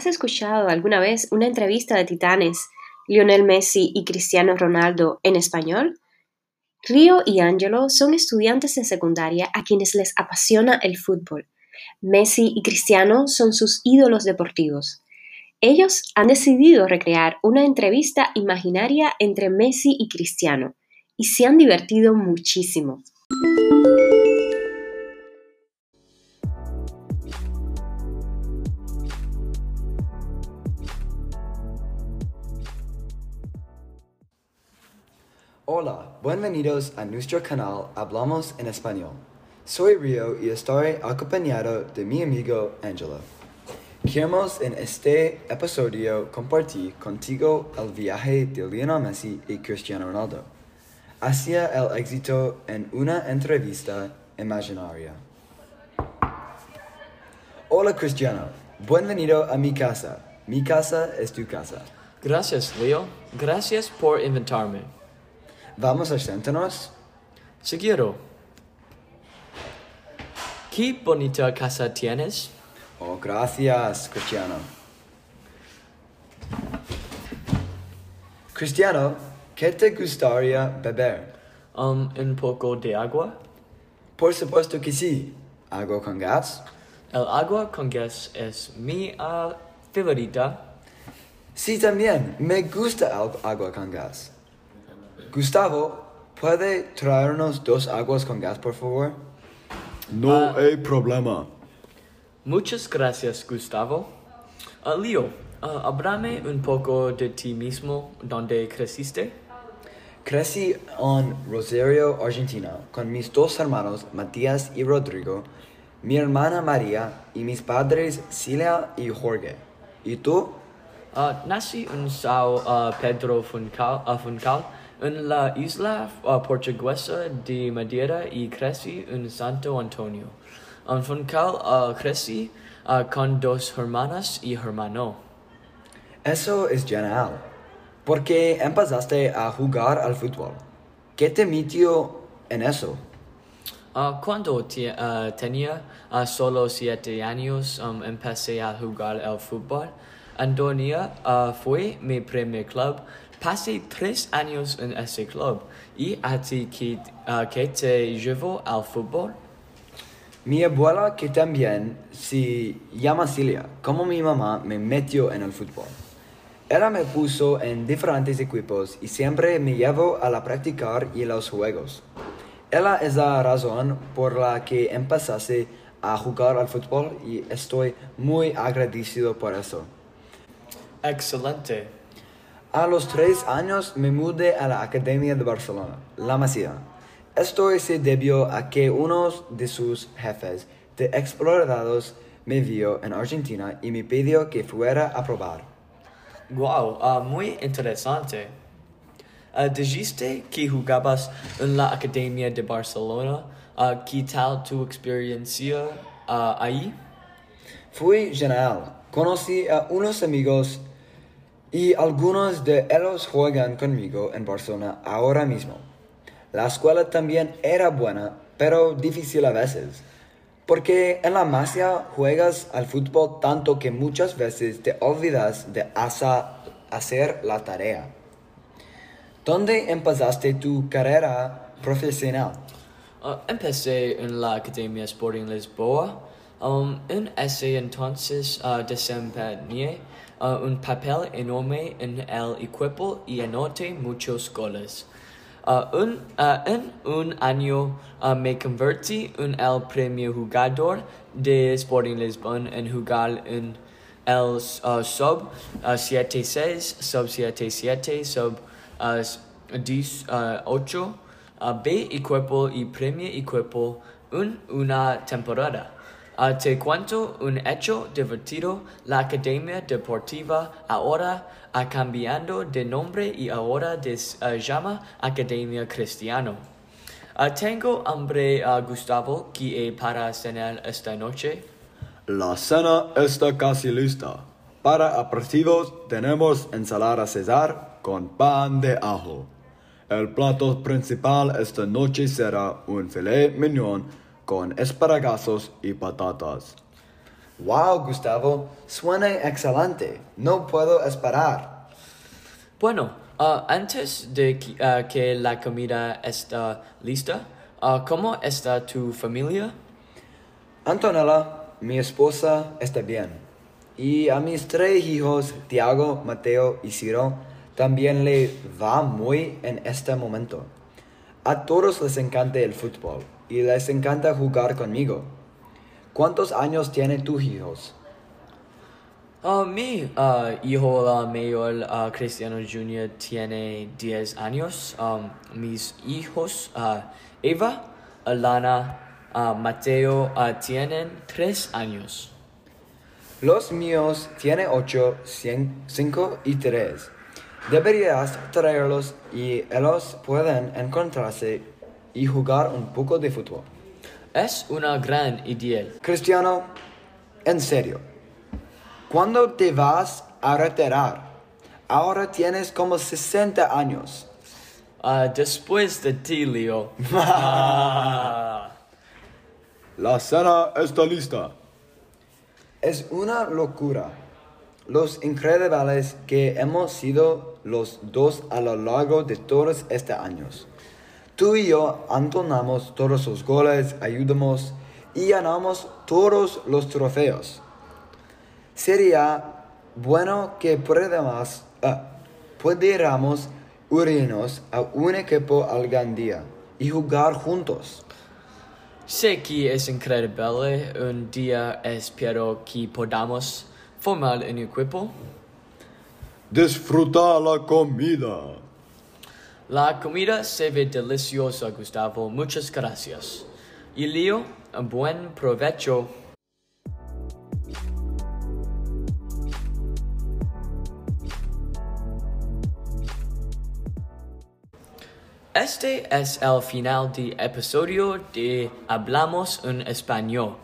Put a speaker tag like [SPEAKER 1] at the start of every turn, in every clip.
[SPEAKER 1] ¿has escuchado alguna vez una entrevista de titanes, Lionel Messi y Cristiano Ronaldo, en español? Río y Angelo son estudiantes de secundaria a quienes les apasiona el fútbol. Messi y Cristiano son sus ídolos deportivos. Ellos han decidido recrear una entrevista imaginaria entre Messi y Cristiano y se han divertido muchísimo.
[SPEAKER 2] Hola, bienvenidos a nuestro canal Hablamos en Español. Soy Rio y estoy acompañado de mi amigo Angelo. Queremos en este episodio compartir contigo el viaje de Lionel Messi y Cristiano Ronaldo hacia el éxito en una entrevista imaginaria. Hola Cristiano, bienvenido a mi casa. Mi casa es tu casa.
[SPEAKER 3] Gracias, Leo. Gracias por invitarme.
[SPEAKER 2] Vamos a sentarnos.
[SPEAKER 3] Seguro. ¿Qué bonita casa tienes?
[SPEAKER 2] Oh, gracias, Cristiano. Cristiano, ¿qué te gustaría beber?
[SPEAKER 3] Um, un poco de agua.
[SPEAKER 2] Por supuesto que sí. ¿Agua con gas?
[SPEAKER 3] El agua con gas es mi uh, favorita.
[SPEAKER 2] Sí, también. Me gusta el agua con gas. Gustavo, ¿puede traernos dos aguas con gas, por favor?
[SPEAKER 4] No
[SPEAKER 3] Ah.
[SPEAKER 4] hay problema.
[SPEAKER 3] Muchas gracias, Gustavo. Uh, Leo, uh, háblame un poco de ti mismo, ¿dónde creciste?
[SPEAKER 2] Crecí en Rosario, Argentina, con mis dos hermanos, Matías y Rodrigo, mi hermana María y mis padres, Cilia y Jorge. ¿Y tú?
[SPEAKER 3] Uh, nací en Sao uh, Pedro Funcal, uh, Funcal, en la isla uh, portuguesa de Madeira y crecí en Santo Antonio. En Funcal uh, crecí uh, con dos hermanas y hermano.
[SPEAKER 2] Eso es genial. ¿Por qué empezaste a jugar al fútbol? ¿Qué te metió en eso?
[SPEAKER 3] Uh, cuando te- uh, tenía uh, solo siete años, um, empecé a jugar al fútbol. Antonia uh, fue mi primer club. Pasé tres años en ese club. ¿Y a ti qué, uh, qué te llevó al fútbol?
[SPEAKER 2] Mi abuela, que también se llama Cilia, como mi mamá, me metió en el fútbol. Ella me puso en diferentes equipos y siempre me llevó a la practicar y los juegos. Ella es la razón por la que empecé a jugar al fútbol y estoy muy agradecido por eso.
[SPEAKER 3] Excelente.
[SPEAKER 2] A los tres años me mudé a la Academia de Barcelona, La Masia. Esto se debió a que uno de sus jefes de exploradores me vio en Argentina y me pidió que fuera a probar.
[SPEAKER 3] Wow, uh, muy interesante. Uh, dijiste que jugabas en la Academia de Barcelona. Uh, ¿Qué tal tu experiencia ahí?
[SPEAKER 2] Fui genial. Conocí a unos amigos y algunos de ellos juegan conmigo en Barcelona ahora mismo. La escuela también era buena, pero difícil a veces. Porque en la Masia juegas al fútbol tanto que muchas veces te olvidas de hacer la tarea. ¿Dónde empezaste tu carrera profesional?
[SPEAKER 3] Uh, empecé en la Academia Sporting Lisboa. Um, en ese entonces uh, desempeñé uh, un papel enorme en el equipo y anoté muchos goles. Uh, un- uh, en un año uh, me convertí en el primer jugador de Sporting Lisbon en jugar en el uh, sub uh, 7-6, sub 7-7, sub uh, 18 uh, B equipo y primer equipo en una temporada. Uh, te cuento un hecho divertido. La Academia Deportiva ahora ha cambiado de nombre y ahora se llama Academia Cristiano. Uh, tengo hambre, uh, Gustavo, que hay para cenar esta noche.
[SPEAKER 4] La cena está casi lista. Para aperitivos tenemos ensalada César con pan de ajo. El plato principal esta noche será un filet mignon con esparagazos y patatas.
[SPEAKER 2] Wow, Gustavo, suena excelente. No puedo esperar.
[SPEAKER 3] Bueno, ah, antes de que, ah, que la comida está lista, ah, ¿cómo está tu familia?
[SPEAKER 2] Antonella, mi esposa, está bien. Y a mis tres hijos, Tiago, Mateo y Ciro, también le va muy en este momento. A todos les encanta el fútbol y les encanta jugar conmigo. ¿Cuántos años tienen tus hijos?
[SPEAKER 3] Ah, mi ah, hijo mayor, ah, Cristiano Jr., tiene 10 años. Um, mis hijos, Eva, Alana, Mateo, tienen 3 años.
[SPEAKER 2] Los míos tienen 8, 5 y 3. Deberías traerlos y ellos pueden encontrarse y jugar un poco de fútbol.
[SPEAKER 3] Es una gran idea.
[SPEAKER 2] Cristiano, en serio, ¿cuándo te vas a retirar? Ahora tienes como 60 años.
[SPEAKER 3] Ah, después de ti, Leo.
[SPEAKER 4] La cena está lista.
[SPEAKER 2] Es una locura. Los increíbles que hemos sido los dos a lo largo de todos estos años. Tú y yo antonamos todos los goles, ayudamos y ganamos todos los trofeos. Sería bueno que pudiéramos, ah, pudiéramos unirnos a un equipo algún día y jugar juntos.
[SPEAKER 3] Sé que es increíble. Un día espero que podamos formar un equipo.
[SPEAKER 4] Disfruta la comida.
[SPEAKER 3] La comida se ve deliciosa, Gustavo. Muchas gracias. Y Leo, buen provecho. Este es el final del episodio de Hablamos en Español.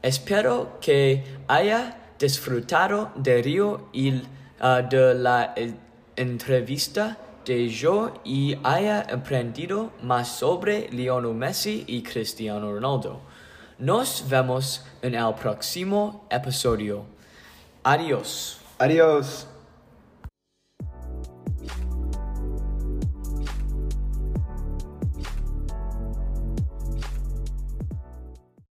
[SPEAKER 3] Espero que haya disfrutado de Río y ah, de la eh, entrevista de yo y haya aprendido más sobre Lionel Messi y Cristiano Ronaldo. Nos vemos en el próximo episodio. Adiós.
[SPEAKER 2] Adiós.